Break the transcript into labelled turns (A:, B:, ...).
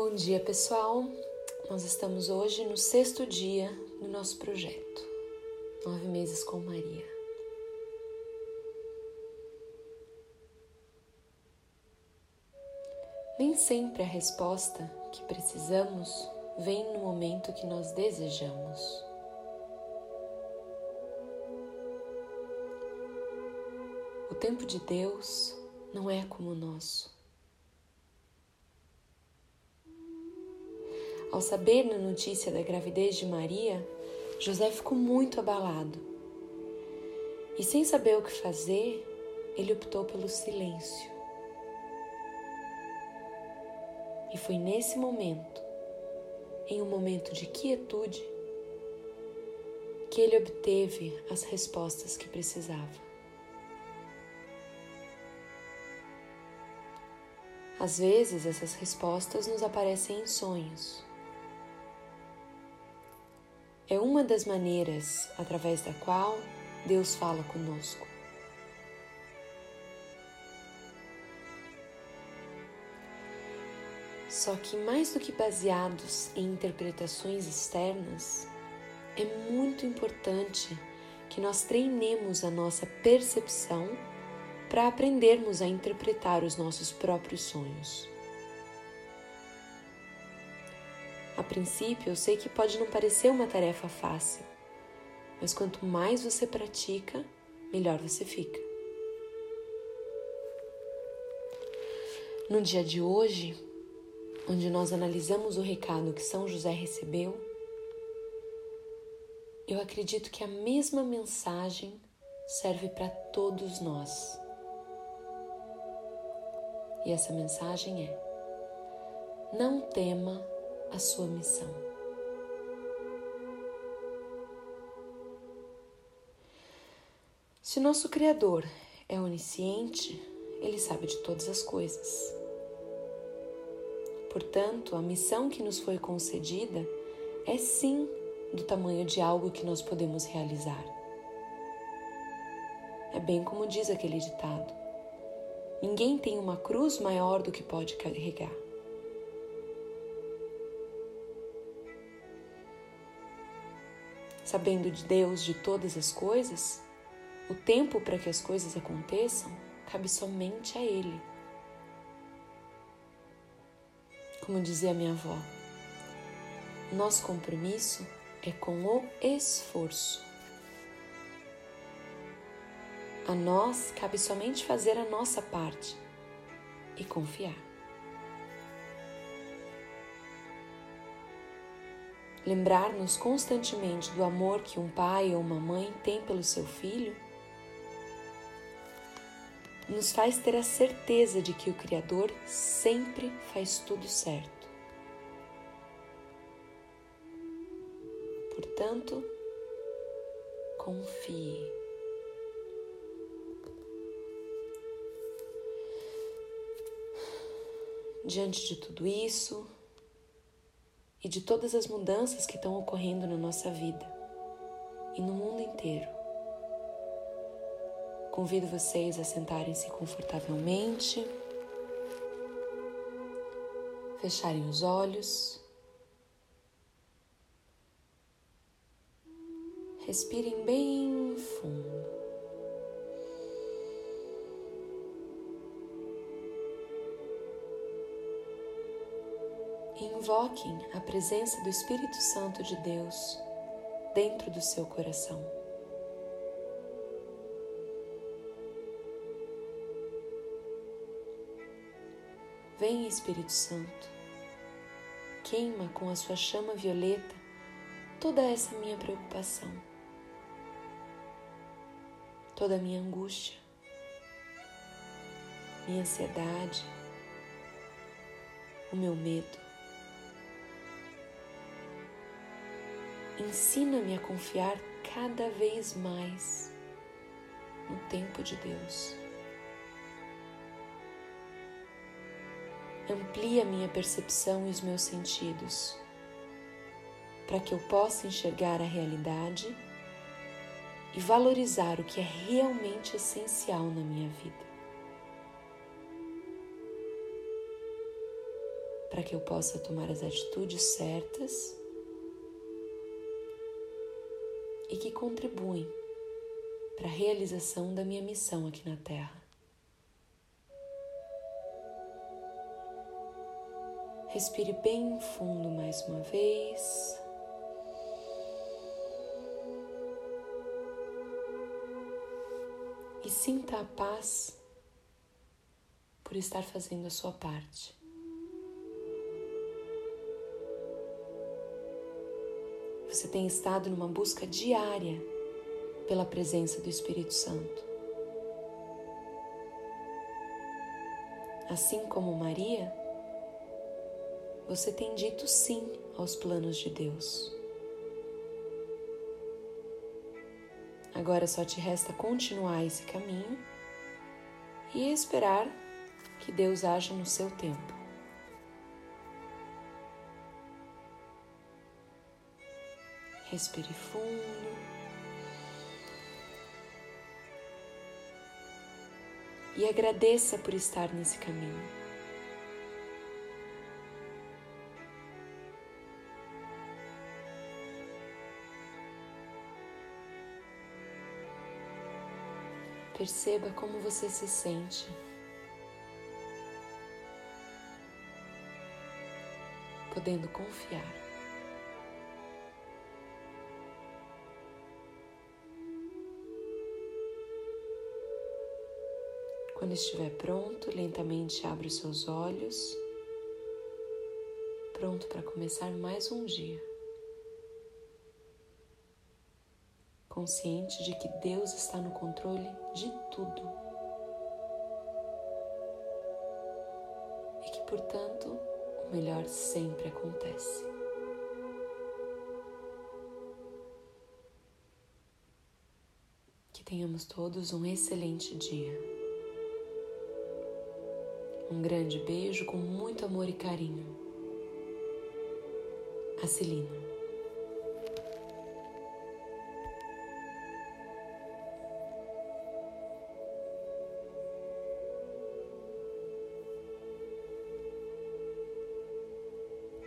A: Bom dia, pessoal. Nós estamos hoje no sexto dia do nosso projeto Nove Meses com Maria. Nem sempre a resposta que precisamos vem no momento que nós desejamos. O tempo de Deus não é como o nosso. Ao saber na notícia da gravidez de Maria, José ficou muito abalado. E sem saber o que fazer, ele optou pelo silêncio. E foi nesse momento, em um momento de quietude, que ele obteve as respostas que precisava. Às vezes, essas respostas nos aparecem em sonhos é uma das maneiras através da qual Deus fala conosco. Só que, mais do que baseados em interpretações externas, é muito importante que nós treinemos a nossa percepção para aprendermos a interpretar os nossos próprios sonhos. A princípio, eu sei que pode não parecer uma tarefa fácil, mas quanto mais você pratica, melhor você fica. No dia de hoje, onde nós analisamos o recado que São José recebeu, eu acredito que a mesma mensagem serve para todos nós. E essa mensagem é: não tema a sua missão. Se nosso Criador é onisciente, ele sabe de todas as coisas. Portanto, a missão que nos foi concedida é sim do tamanho de algo que nós podemos realizar. É bem como diz aquele ditado: ninguém tem uma cruz maior do que pode carregar. Sabendo de Deus de todas as coisas, o tempo para que as coisas aconteçam cabe somente a Ele. Como dizia minha avó, nosso compromisso é com o esforço. A nós cabe somente fazer a nossa parte e confiar. Lembrar-nos constantemente do amor que um pai ou uma mãe tem pelo seu filho, nos faz ter a certeza de que o Criador sempre faz tudo certo. Portanto, confie. Diante de tudo isso, e de todas as mudanças que estão ocorrendo na nossa vida e no mundo inteiro. Convido vocês a sentarem-se confortavelmente, fecharem os olhos, respirem bem fundo. Invoquem a presença do Espírito Santo de Deus dentro do seu coração. Vem, Espírito Santo, queima com a sua chama violeta toda essa minha preocupação, toda a minha angústia, minha ansiedade, o meu medo. Ensina-me a confiar cada vez mais no tempo de Deus. Amplia minha percepção e os meus sentidos, para que eu possa enxergar a realidade e valorizar o que é realmente essencial na minha vida. para que eu possa tomar as atitudes certas e que contribuem para a realização da minha missão aqui na Terra. Respire bem fundo mais uma vez. E sinta a paz por estar fazendo a sua parte. Você tem estado numa busca diária pela presença do Espírito Santo. Assim como Maria, você tem dito sim aos planos de Deus. Agora só te resta continuar esse caminho e esperar que Deus haja no seu tempo. Respire fundo. E agradeça por estar nesse caminho. Perceba como você se sente. Podendo confiar. Quando estiver pronto, lentamente abra os seus olhos, pronto para começar mais um dia. consciente de que Deus está no controle de tudo e que, portanto, o melhor sempre acontece. Que tenhamos todos um excelente dia. Um grande beijo com muito amor e carinho. A Celina.